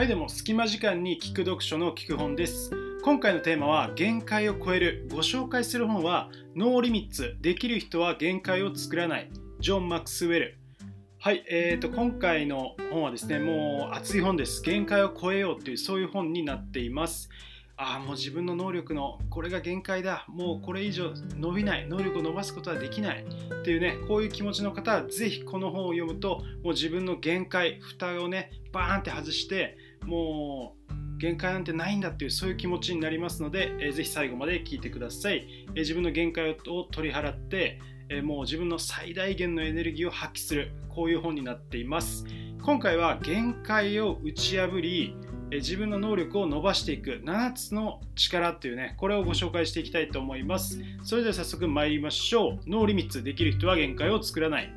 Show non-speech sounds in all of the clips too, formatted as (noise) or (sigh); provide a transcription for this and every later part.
はいでも隙間時間に聞く読書の聞く本です。今回のテーマは限界を超える。ご紹介する本はノーリミッツ。できる人は限界を作らない。ジョン・マクスウェル。はい、えーと、今回の本はですねもう熱い本です。限界を超えようというそういう本になっています。ああもう自分の能力のこれが限界だ。もうこれ以上伸びない。能力を伸ばすことはできない。っていうねこういう気持ちの方はぜひこの本を読むともう自分の限界蓋をねバーンって外してもう限界なんてないんだっていうそういう気持ちになりますので、えー、ぜひ最後まで聞いてください、えー、自分の限界を取り払って、えー、もう自分の最大限のエネルギーを発揮するこういう本になっています。今回は限界を打ち破り自分の能力を伸ばしていく7つの力っていうねこれをご紹介していきたいと思います。それでは早速参りましょう。ノーリミッツできる人は限界を作らない。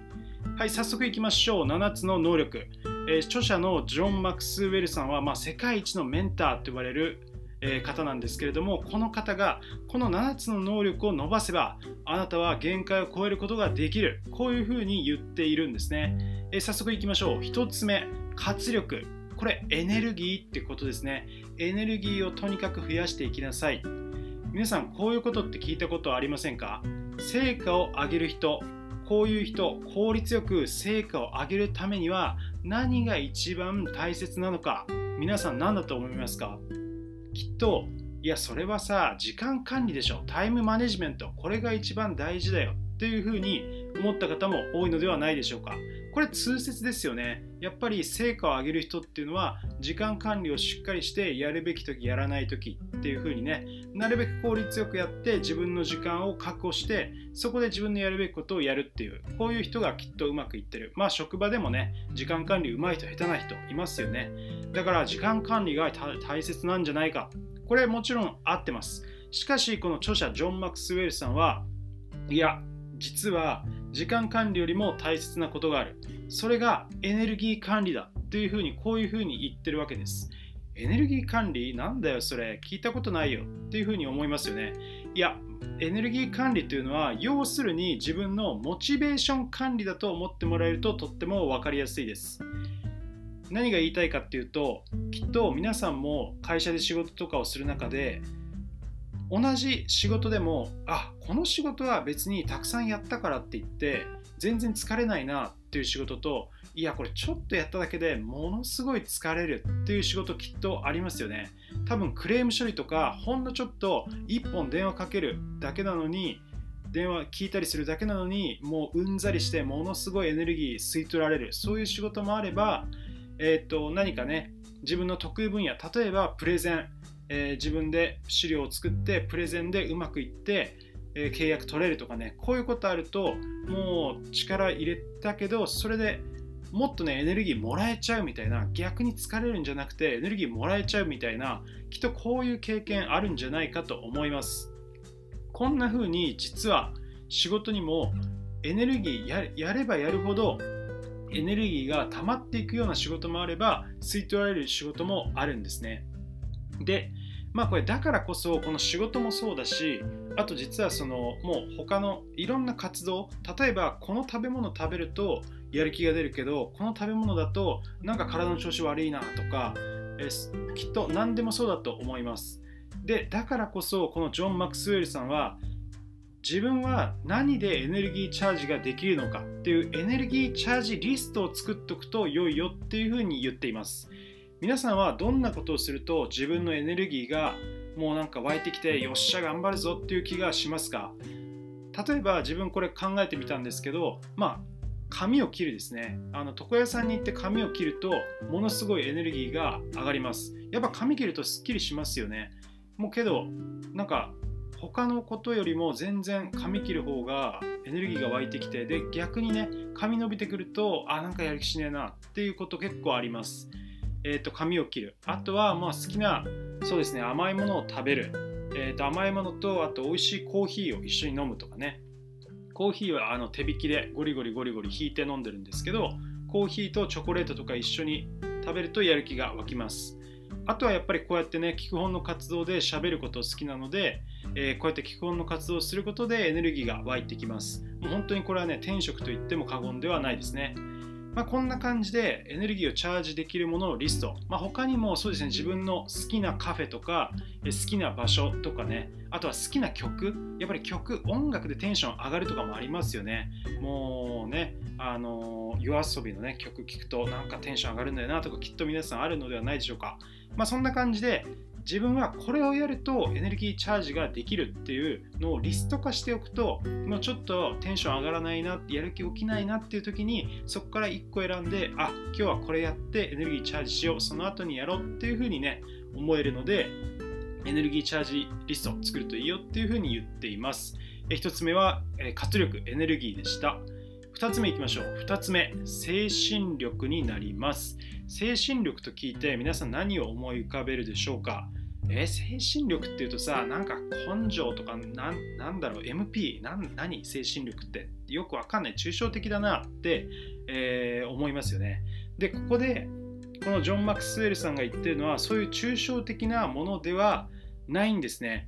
はい早速いきましょう。7つの能力、えー、著者のジョン・マクスウェルさんは、まあ、世界一のメンターと呼ばれるえ方なんですけれどもこの方がこの7つの能力を伸ばせばあなたは限界を超えることができる。こういうふうに言っているんですね、え早速いきましょう。1つ目活力。これエネルギーってことですね。エネルギーをとにかく増やしていきなさい。皆さんこういうことって聞いたことありませんか？成果を上げる人こういう人効率よく成果を上げるためには何が一番大切なのか皆さん何だと思いますか？きっといやそれはさ時間管理でしょタイムマネジメントこれが一番大事だよというふうに思った方も多いのではないでしょうか。これ通説ですよね。やっぱり成果を上げる人っていうのは時間管理をしっかりしてやるべき時やらない時っていう風にねなるべく効率よくやって自分の時間を確保してそこで自分のやるべきことをやるっていうこういう人がきっとうまくいってる。まあ職場でもね時間管理うまい人下手な人いますよね。だから時間管理が大切なんじゃないか。これもちろん合ってます。しかしこの著者ジョン・マクスウェルさんはいや実は時間管理よりも大切なことがある。それがエネルギー管理だというふうにこういうふうに言ってるわけです。エネルギー管理なんだよそれ。聞いたことないよ。っていうふうに思いますよね。いやエネルギー管理というのは要するに自分のモチベーション管理だと思ってもらえるととっても分かりやすいです。何が言いたいかっていうときっと皆さんも会社で仕事とかをする中で同じ仕事でもあこの仕事は別にたくさんやったからって言って全然疲れないなっていう仕事といやこれちょっとやっただけでものすごい疲れるっていう仕事きっとありますよね。多分クレーム処理とかほんのちょっと1本電話かけるだけなのに電話聞いたりするだけなのにもううんざりしてものすごいエネルギー吸い取られる。そういう仕事もあれば、えー、と何かね自分の得意分野例えばプレゼン。えー、自分で資料を作ってプレゼンでうまくいって、えー、契約取れるとかね。こういうことあるともう力入れたけどそれでもっとねエネルギーもらえちゃうみたいな逆に疲れるんじゃなくてエネルギーもらえちゃうみたいなきっとこういう経験あるんじゃないかと思います。こんな風に実は仕事にもエネルギーやればやるほどエネルギーが溜まっていくような仕事もあれば吸い取られる仕事もあるんですね。で、まあこれだからこそこの仕事もそうだしあと実はそのもう他のいろんな活動例えばこの食べ物食べるとやる気が出るけどこの食べ物だとなんか体の調子悪いなとかえきっと何でもそうだと思います。でだからこそこのジョン・マクスウェルさんは自分は何でエネルギーチャージができるのかっていうエネルギーチャージリストを作っておくと良いよっていうふうに言っています。皆さんはどんなことをすると自分のエネルギーがもうなんか湧いてきてよっしゃ頑張るぞっていう気がしますか？例えば自分これ考えてみたんですけどまあ髪を切るですね。あの床屋さんに行って髪を切るとものすごいエネルギーが上がります。やっぱ髪切るとすっきりしますよね。もうけどなんか他のことよりも全然髪切る方がエネルギーが湧いてきてで逆にね髪伸びてくるとあなんかやる気しねえなっていうこと結構あります。えーと、髪を切る。あとはまあ好きなそうですね甘いものを食べる、えーと、甘いものとあと美味しいコーヒーを一緒に飲むとかね。コーヒーはあの手引きでゴリゴリゴリゴリ引いて飲んでるんですけどコーヒーとチョコレートとか一緒に食べるとやる気が湧きます。あとはやっぱりこうやってね聞く本の活動で喋ること好きなので、えー、こうやって聞く本の活動をすることでエネルギーが湧いてきます。もう本当にこれはね天職と言っても過言ではないですねまあ、こんな感じでエネルギーをチャージできるもののリスト、まあ、他にもそうですね自分の好きなカフェとか好きな場所とかねあとは好きな曲。やっぱり曲音楽でテンション上がるとかもありますよね。もうねあの夜遊びのね曲聴くとなんかテンション上がるんだよなとかきっと皆さんあるのではないでしょうか。まあそんな感じで自分はこれをやるとエネルギーチャージができるっていうのをリスト化しておくともうちょっとテンション上がらないなやる気起きないなっていう時にそこから1個選んであ今日はこれやってエネルギーチャージしようその後にやろうっていう風にね思えるのでエネルギーチャージリストを作るといいよっていう風に言っています。1つ目は活力エネルギーでした。2つ目いきましょう。2つ目精神力になります。精神力と聞いて皆さん何を思い浮かべるでしょうか？え精神力っていうとさなんか根性とかなんなんだろう？MP 何？精神力って。よくわかんない。抽象的だなって、えー、思いますよね。でここでこのジョン・マクスウェルさんが言ってるのはそういう抽象的なものではないんですね。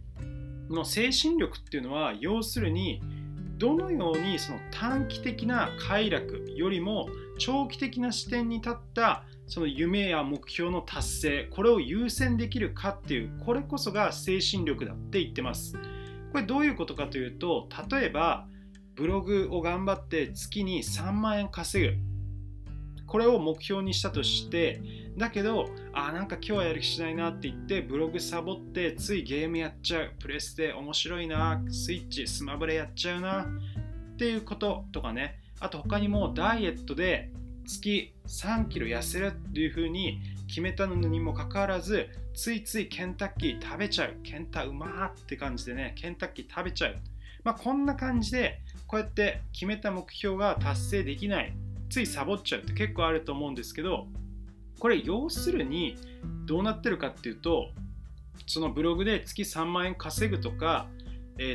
の精神力っていうのは要するにどのようにその短期的な快楽よりも長期的な視点に立ったその夢や目標の達成これを優先できるかっていうこれこそが精神力だって言ってます。これどういうことかというと例えばブログを頑張って月に3万円稼ぐ。これを目標にしたとしてだけどあなんか今日はやる気しないなって言ってブログサボってついゲームやっちゃう。プレスで面白いな。スイッチスマブレやっちゃうな。っていうこととかね。あと他にもダイエットで月3キロ痩せるっていう風に決めたのにもかかわらずついついケンタッキー食べちゃう。ケンタうまーって感じでね。ケンタッキー食べちゃう。まあこんな感じでこうやって決めた目標が達成できない。ついサボっちゃうって結構あると思うんですけどこれ要するにどうなってるかっていうとそのブログで月3万円稼ぐとか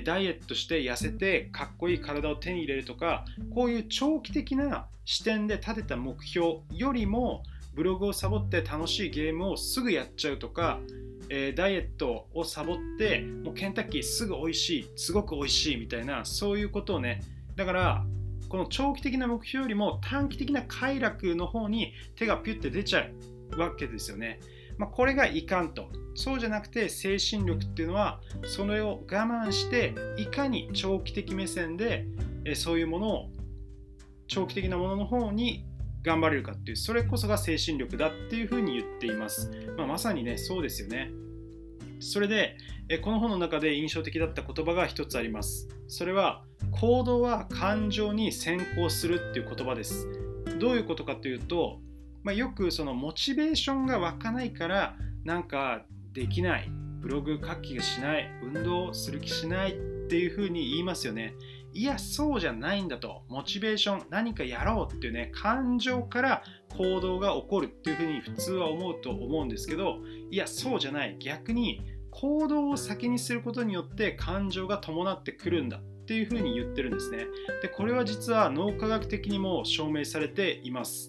ダイエットして痩せてかっこいい体を手に入れるとかこういう長期的な視点で立てた目標よりもブログをサボって楽しいゲームをすぐやっちゃうとか、ダイエットをサボってもうケンタッキーすぐ美味しいすごく美味しいみたいなそういうことをね。だからこの長期的な目標よりも短期的な快楽の方に手がピュッて出ちゃうわけですよね。まあ、これがいかんと。そうじゃなくて精神力っていうのはそれを我慢していかに長期的目線でそういうものを長期的なものの方に頑張れるかっていうそれこそが精神力だっていうふうに言っています、まあ、まさにねそうですよねそれでえこの本の中で印象的だった言葉が一つあります。それは行動は感情に先行するっていう言葉です。どういうことかというとまあ、よくそのモチベーションが湧かないからなんかできないブログ書きがしない運動する気しないっていうふうに言いますよね。いやそうじゃないんだと。モチベーション何かやろうっていうね感情から行動が起こるっていうふうに普通は思うと思うんですけどいやそうじゃない。逆に行動を先にすることによって感情が伴ってくるんだっていうふうに言ってるんですね。でこれは実は脳科学的にも証明されています。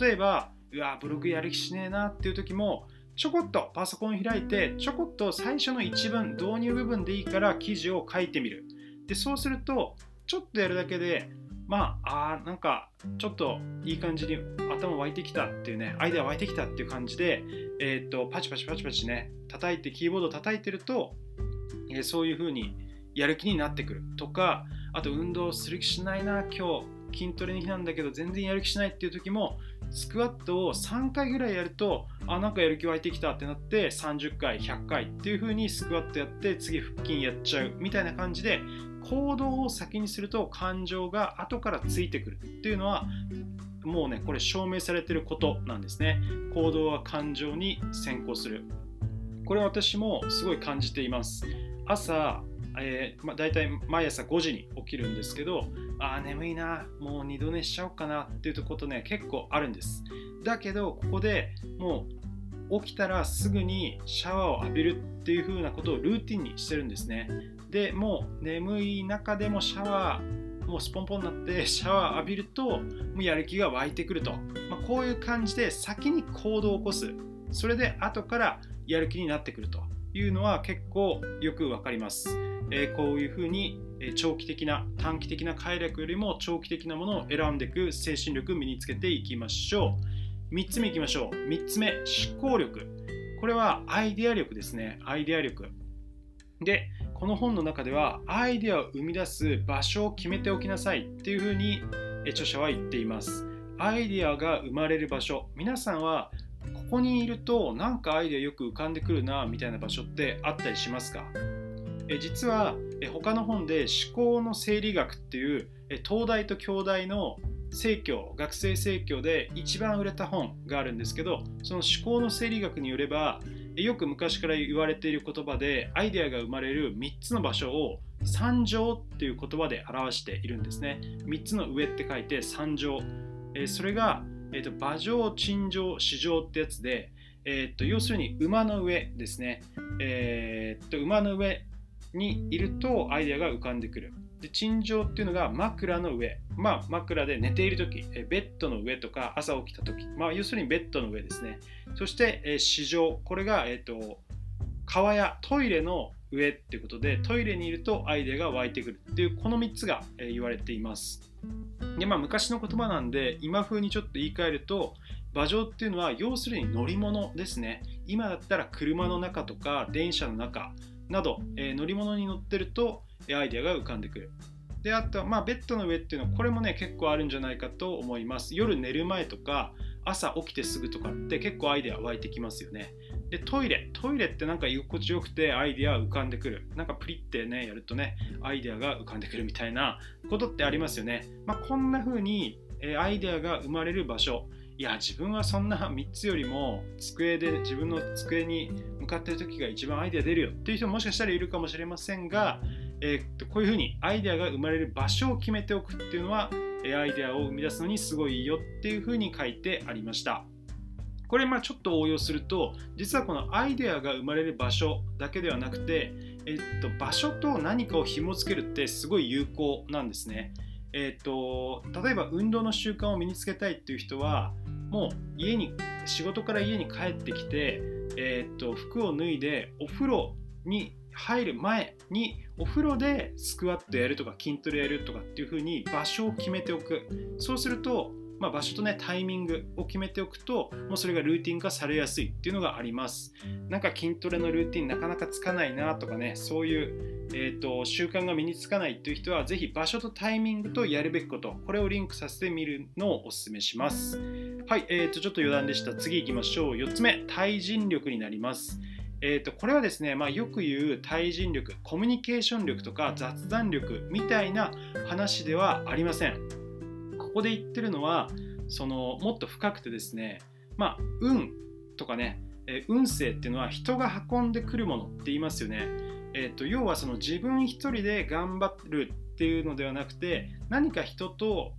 例えばうわブログやる気しねえなっていう時もちょこっとパソコン開いてちょこっと最初の一文導入部分でいいから記事を書いてみる。でそうするとちょっとやるだけでまああなんかちょっといい感じに頭湧いてきたっていうねアイデア湧いてきたっていう感じで、えー、っとパチパチパチパチね叩いてキーボード叩いてると、えー、そういう風にやる気になってくるとかあと運動する気しないな今日。筋トレの日なんだけど全然やる気しないっていう時もスクワットを3回ぐらいやるとあなんかやる気湧いてきたってなって30回100回っていう風にスクワットやって次腹筋やっちゃうみたいな感じで行動を先にすると感情が後からついてくるっていうのはもうねこれ証明されてることなんですね。行動は感情に先行する。これ私もすごい感じています。朝えーまあ、大体毎朝5時に起きるんですけどああ眠いな。もう二度寝しちゃおうかな。っていうことね結構あるんです。だけどここでもう起きたらすぐにシャワーを浴びるっていう風なことをルーティンにしてるんですね。でもう眠い中でもシャワーもうスポンポンになってシャワー浴びるともうやる気が湧いてくると、まあ、こういう感じで先に行動を起こす。それで後からやる気になってくると。いうのは結構よくわかります。えー、こういうふうに長期的な短期的な快楽よりも長期的なものを選んでいく精神力を身につけていきましょう。3つ目いきましょう。3つ目思考力。これはアイデア力ですね。アイデア力。でこの本の中ではアイデアを生み出す場所を決めておきなさい。っていうふうに著者は言っています。アイデアが生まれる場所。皆さんはここにいるとなんかアイデアよく浮かんでくるなみたいな場所ってあったりしますか？え実はえ他の本で思考の生理学っていうえ東大と京大の生協学生生協で一番売れた本があるんですけどその思考の生理学によればよく昔から言われている言葉でアイデアが生まれる3つの場所を三乗っていう言葉で表しているんですね。3つの上って書いて三乗、それが、えーと、馬上陳上市場ってやつで、えーと、要するに馬の上ですね、えーと馬の上にいるとアイデアが浮かんでくる。で陳情っていうのが枕の上、まあ、枕で寝ている時ベッドの上とか朝起きた時、まあ、要するにベッドの上ですね。そして、え市場。これが、えーと、川やトイレの上っていうことでトイレにいるとアイデアが湧いてくるっていうこの3つが、え言われています。で、まあ、昔の言葉なんで今風にちょっと言い換えると馬上っていうのは要するに乗り物ですね。今だったら車の中とか電車の中など、え、乗り物に乗ってるとアイデアが浮かんでくる。であとは、まあ、ベッドの上っていうのはこれもね結構あるんじゃないかと思います。夜寝る前とか朝起きてすぐとかって結構アイデア湧いてきますよね。でトイレ。トイレってなんか居心地よくてアイデア浮かんでくる。なんかプリってねやるとねアイデアが浮かんでくるみたいなことってありますよね、まあ、こんな風にアイデアが生まれる場所。いや自分はそんな (laughs) 3つよりも机で自分の机に向かってる時が一番アイデア出るよ。っていう人ももしかしたらいるかもしれませんが、えー、っとこういうふうにアイデアが生まれる場所を決めておくっていうのはアイデアを生み出すのにすごいいいよっていうふうに書いてありました。これまあちょっと応用すると実はこのアイデアが生まれる場所だけではなくて、えっと、場所と何かを紐付けるってすごい有効なんですね。えっと例えば運動の習慣を身につけたいっていう人はもう家に仕事から家に帰ってきて、え、っと服を脱いでお風呂に入る前にお風呂でスクワットやるとか筋トレやるとかっていう風に場所を決めておくそうするとまあ、場所とねタイミングを決めておくともうそれがルーティン化されやすいっていうのがあります。なんか筋トレのルーティンなかなかつかないなとかねそういう、えーと、習慣が身につかないっていう人はぜひ場所とタイミングとやるべきことこれをリンクさせてみるのをお勧めします。はい、えーと、ちょっと余談でした。次行きましょう。4つ目対人力になります。えーと、これはですね、まあ、よく言う対人力コミュニケーション力とか雑談力みたいな話ではありません。ここで言ってるのはそのもっと深くてですねまあ運とかね、え運勢っていうのは人が運んでくるものって言いますよね。えーと、要はその自分一人で頑張るっていうのではなくて何か人と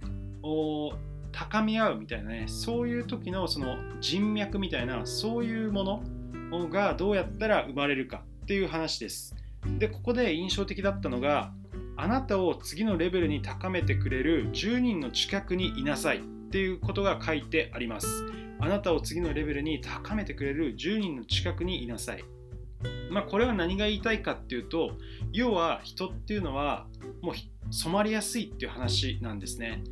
高み合うみたいなねそういう時のその人脈みたいなそういうものがどうやったら生まれるかっていう話です。でここで印象的だったのがあなたを次のレベルに高めてくれる10人の近くにいなさいっていうことが書いてあります。あなたを次のレベルに高めてくれる10人の近くにいなさい。まあ、これは何が言いたいかっていうと要は人っていうのはもう染まりやすいっていう話なんですね。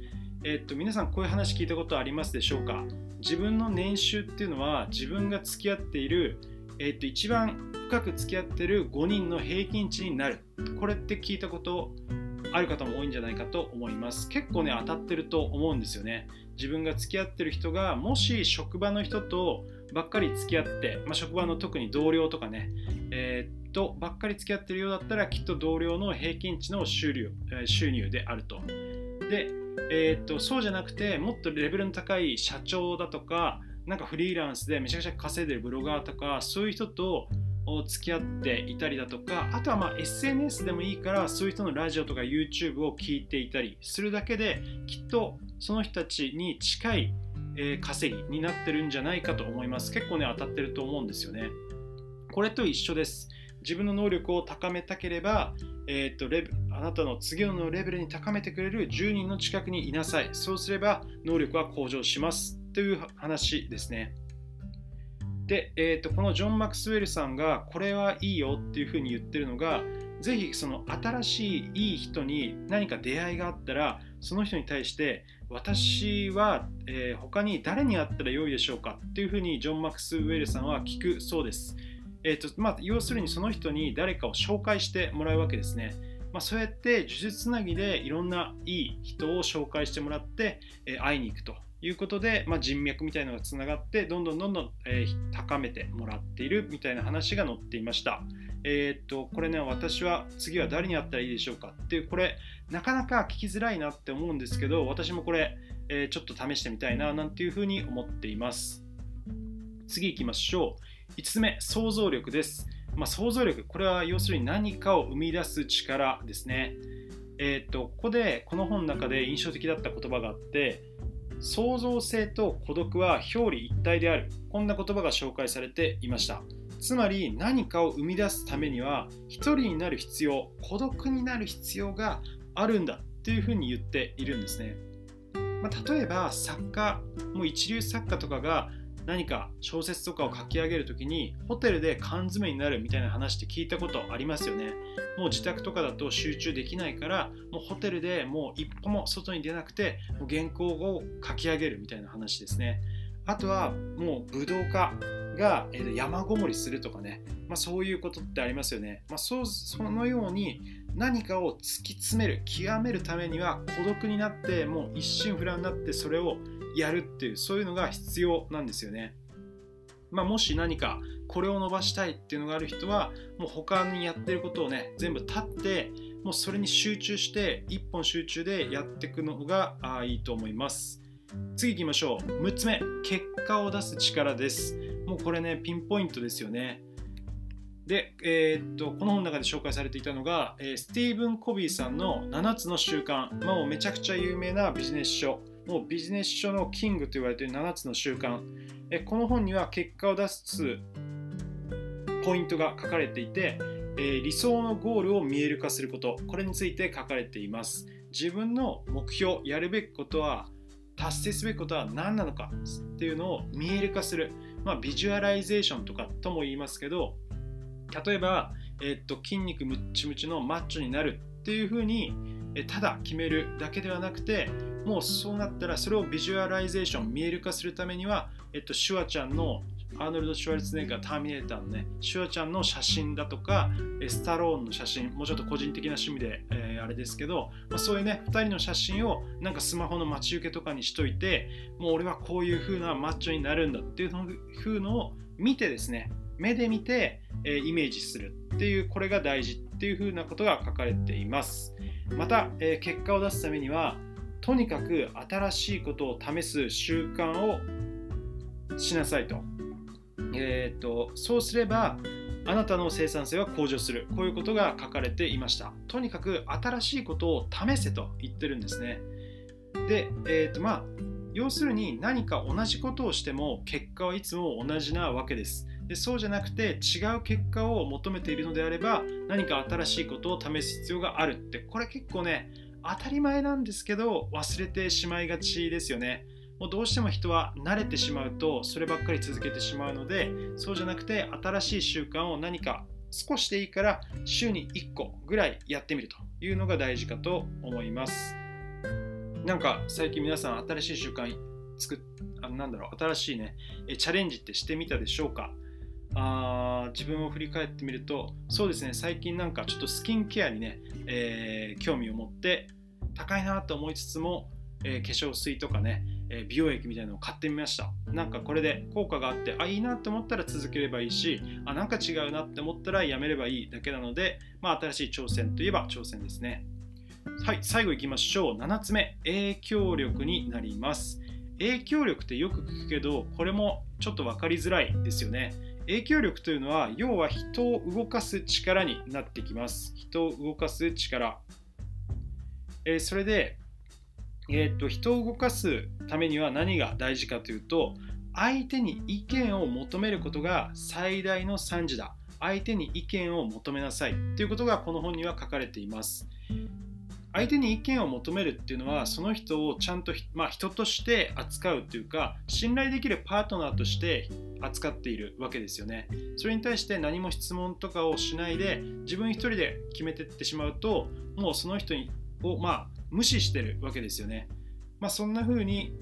え、っと皆さんこういう話聞いたことありますでしょうか？自分の年収っていうのは自分が付き合っている、え、っと一番深く付き合ってる5人の平均値になる。これって聞いたことある方も多いんじゃないかと思います。結構ね当たってると思うんですよね。自分が付き合ってる人がもし職場の人とばっかり付き合って、まあ、職場の特に同僚とかね、えー、っとばっかり付き合ってるようだったらきっと同僚の平均値の収入収入であると。で、えー、っとそうじゃなくてもっとレベルの高い社長だとかなんかフリーランスでめちゃくちゃ稼いでるブロガーとかそういう人と付き合っていたりだとかあとはま SNS でもいいからそういう人のラジオとか YouTube を聞いていたりするだけできっとその人たちに近い、え稼ぎになってるんじゃないかと思います。結構ね当たってると思うんですよね。これと一緒です。自分の能力を高めたければ、えーと、レあなたの次のレベルに高めてくれる10人の近くにいなさい。そうすれば能力は向上しますという話ですねで、えーと、このジョン・マクスウェルさんがこれはいいよっていうふうに言ってるのが、ぜひその新しいいい人に何か出会いがあったらその人に対して私は、えー、他に誰に会ったらよいでしょうかっていうふうにジョン・マクスウェルさんは聞くそうです。えーとまあ、要するにその人に誰かを紹介してもらうわけですね。まあ、そうやって呪術つなぎでいろんないい人を紹介してもらって、えー、会いに行くということで、まあ、人脈みたいなのがつながってどんどんどんどん、えー、高めてもらっているみたいな話が載っていました。えー、っとこれね私は次は誰に会ったらいいでしょうか？っていうこれなかなか聞きづらいなって思うんですけど私もこれ、えー、ちょっと試してみたいななんていうふうに思っています。次行きましょう。5つ目想像力です。まあ、想像力これは要するに何かを生み出す力ですね。えー、っとここでこの本の中で印象的だった言葉があって創造性と孤独は表裏一体である。こんな言葉が紹介されていました。つまり何かを生み出すためには一人になる必要孤独になる必要があるんだというふうに言っているんですね、まあ、例えば作家もう一流作家とかが何か小説とかを書き上げる時にホテルで缶詰になるみたいな話って聞いたことありますよね。もう自宅とかだと集中できないからもうホテルでもう一歩も外に出なくてもう原稿を書き上げるみたいな話ですね。あとはもう武道家が山ごもりするとかね、まあ、そういうことってありますよね、まあ、そそのように何かを突き詰める極めるためには孤独になってもう一心不乱になってそれをやるっていうそういうのが必要なんですよね。まあ、もし何かこれを伸ばしたいっていうのがある人はもう他にやってることをね全部立ってもうそれに集中して一本集中でやっていくのがあいいと思います。次行きましょう。6つ目結果を出す力です。もうこれねピンポイントですよね。で、えー、っとこの本の中で紹介されていたのが、えー、スティーブン・コビーさんの7つの習慣、まあ、もうめちゃくちゃ有名なビジネス書。もうビジネス書のキングと言われている7つの習慣。えこの本には結果を出すポイントが書かれていて、えー、理想のゴールを見える化すること。これについて書かれています。自分の目標やるべきことは達成すべきことは何なのかっていうのを見える化する、まあ、 visualization とかとも言いますけど例えば、え、っと筋肉ムッチムチのマッチョになるっていうふうにただ決めるだけではなくてもうそうなったらそれを visualization 見える化するためには、えっと、シュワちゃんのアーノルド・シュワルツェネッガー、ターミネーターのね、シュワちゃんの写真だとか、スタローンの写真、もうちょっと個人的な趣味で、えー、あれですけど、まあ、そういうね、2人の写真をなんかスマホの待ち受けとかにしといて、もう俺はこういう風なマッチョになるんだっていう風のを見てですね、目で見て、え、イメージするっていう、これが大事っていう風なことが書かれています。また、え、結果を出すためには、とにかく新しいことを試す習慣をしなさいと。えーと、そうすればあなたの生産性は向上するこういうことが書かれていましたとにかく新しいことを試せと言ってるんですねで、えーとまあ、要するに何か同じことをしても結果はいつも同じなわけですでそうじゃなくて違う結果を求めているのであれば何か新しいことを試す必要があるってこれ結構ね当たり前なんですけど忘れてしまいがちですよね。もうどうしても人は慣れてしまうとそればっかり続けてしまうのでそうじゃなくて新しい習慣を何か少しでいいから週に1個ぐらいやってみるというのが大事かと思います。なんか最近皆さん新しい習慣作っあなんだろう新しいねチャレンジってしてみたでしょうか？あ自分を振り返ってみるとそうですね最近なんかちょっとスキンケアにね、えー、興味を持って高いなと思いつつも、えー、化粧水とかね、え美容液みたいなのを買ってみました。なんかこれで効果があってあいいなと思ったら続ければいいしあなんか違うなって思ったらやめればいいだけなので、まあ、新しい挑戦といえば挑戦ですね。はい最後いきましょう。7つ目影響力になります。影響力ってよく聞くけどこれもちょっと分かりづらいですよね。影響力というのは要は人を動かす力になってきます。人を動かす力、えー、それで、えー、と人を動かすためには何が大事かというと相手に意見を求めることが最大の賛辞だ。相手に意見を求めなさい。ということがこの本には書かれています。相手に意見を求めるっていうのはその人をちゃんと、まあ、人として扱うというか信頼できるパートナーとして扱っているわけですよね。それに対して何も質問とかをしないで自分一人で決めてってしまうともうその人をまあ無視してるわけですよね。まあそんな風に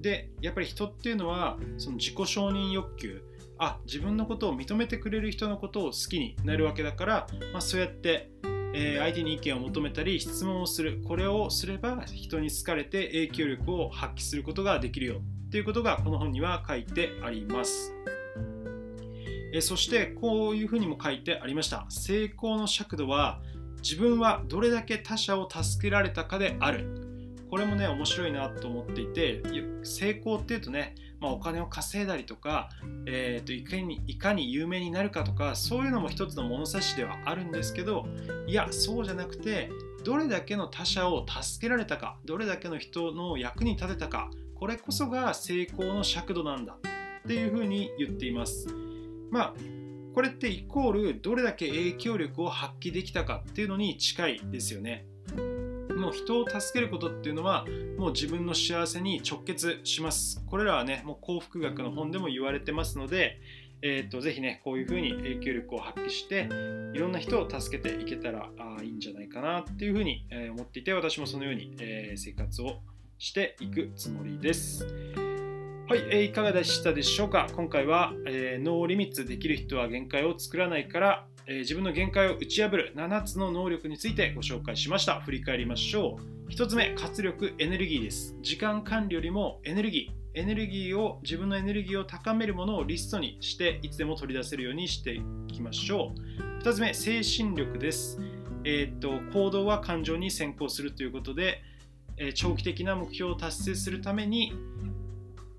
でやっぱり人っていうのはその自己承認欲求。あ自分のことを認めてくれる人のことを好きになるわけだから、まあ、そうやってえー、相手に意見を求めたり質問をする。これをすれば人に好かれて影響力を発揮することができるよ。っていうことがこの本には書いてあります、え、そしてこういうふうにも書いてありました。成功の尺度は自分はどれだけ他者を助けられたかである。これもね面白いなと思っていて成功っていうとねまあ、お金を稼いだりとか、えー、といかにいかに有名になるかとかそういうのも一つの物差しではあるんですけどいやそうじゃなくてどれだけの他者を助けられたかどれだけの人の役に立てたかこれこそが成功の尺度なんだっていうふうに言っています。まあこれってイコールどれだけ影響力を発揮できたかっていうのに近いですよね。もう人を助けることっていうのはもう自分の幸せに直結しますこれらはねもう幸福学の本でも言われてますのでえーと、ぜひねこういうふうに影響力を発揮していろんな人を助けていけたらあいいんじゃないかなっていうふうに、え、思っていて私もそのように、えー、生活をしていくつもりです。はい、えー、いかがでしたでしょうか？今回は、えー、ノーリミッツできる人は限界を作らないからえー、自分の限界を打ち破る7つの能力についてご紹介しました。振り返りましょう。1つ目、活力、エネルギーです。時間管理よりもエネルギー。エネルギーを、自分のエネルギーを高めるものをリストにして、いつでも取り出せるようにしていきましょう。2つ目、精神力です。えー、っと行動は感情に先行するということで、え、長期的な目標を達成するために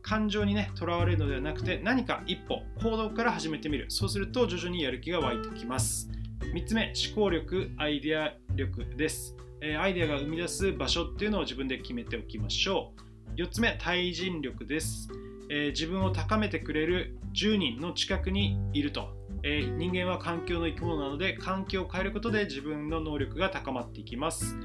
感情にねとらわれるのではなくて何か一歩行動から始めてみる。そうすると徐々にやる気が湧いてきます。3つ目思考力アイデア力です、え、アイデアが生み出す場所っていうのを自分で決めておきましょう。4つ目対人力です、え、自分を高めてくれる10人の近くにいると、え、人間は環境の生き物なので環境を変えることで自分の能力が高まっていきます。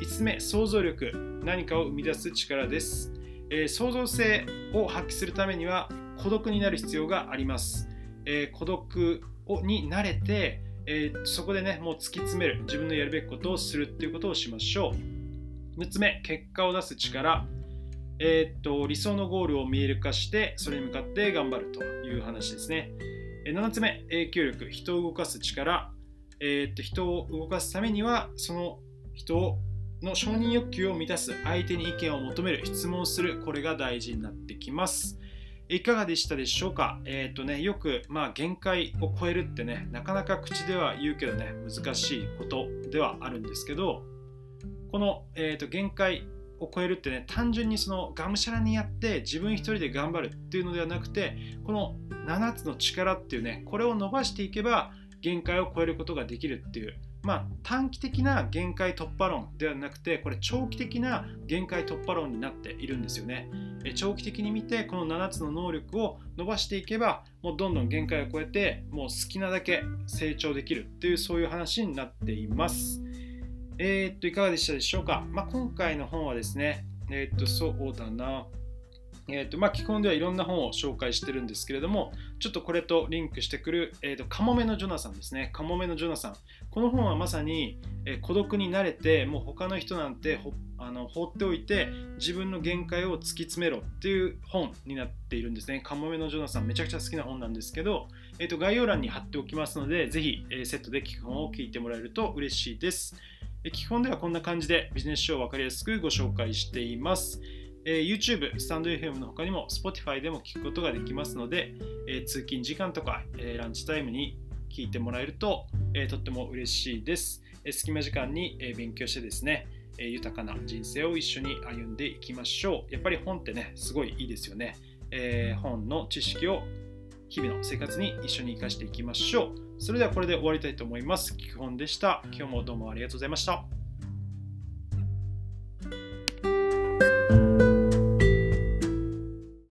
5つ目想像力。何かを生み出す力です。えー、創造性を発揮するためには孤独になる必要があります。えー、孤独をに慣れて、えー、そこでね、もう突き詰める、自分のやるべきことをするっていうことをしましょう。6つ目、結果を出す力。えー、っと理想のゴールを見える化してそれに向かって頑張るという話ですね。7つ目、影響力、人を動かす力。えー、っと人を動かすためにはその人をの承認欲求を満たす相手に意見を求める質問するこれが大事になってきます。いかがでしたでしょうか？えっ、ー、とねよくまあ限界を超えるってねなかなか口では言うけどね難しいことではあるんですけどこの、えーと、限界を超えるってね単純にそのがむしゃらにやって自分一人で頑張るっていうのではなくてこの7つの力っていうねこれを伸ばしていけば限界を超えることができるっていうまあ、短期的な限界突破論ではなくてこれ長期的な限界突破論になっているんですよね。長期的に見てこの7つの能力を伸ばしていけばもうどんどん限界を超えてもう好きなだけ成長できるっていうそういう話になっています。えー、っといかがでしたでしょうか、まあ、今回の本はですねえー、っとそうだな。えーとまあ、基本ではいろんな本を紹介してるんですけれども、ちょっとこれとリンクしてくる、えーと、カモメのジョナサンですね。カモメのジョナサン。この本はまさに、えー、孤独になれて、もう他の人なんてあの放っておいて、自分の限界を突き詰めろっていう本になっているんですね。カモメのジョナサン、めちゃくちゃ好きな本なんですけど、えーと、概要欄に貼っておきますので、ぜひ、えー、セットで聞く本を聞いてもらえると嬉しいです。基本ではこんな感じでビジネス書を分かりやすくご紹介しています。えー、YouTube、スタンド FM の他にも Spotify でも聞くことができますので、えー、通勤時間とか、えー、ランチタイムに聞いてもらえると、えとっても嬉しいです。え隙間時間に、え勉強してですね、え豊かな人生を一緒に歩んでいきましょう。やっぱり本ってね、すごいいいですよね。え本の知識を日々の生活に一緒に生かしていきましょう。それではこれで終わりたいと思います。聞く本でした。今日もどうもありがとうございました。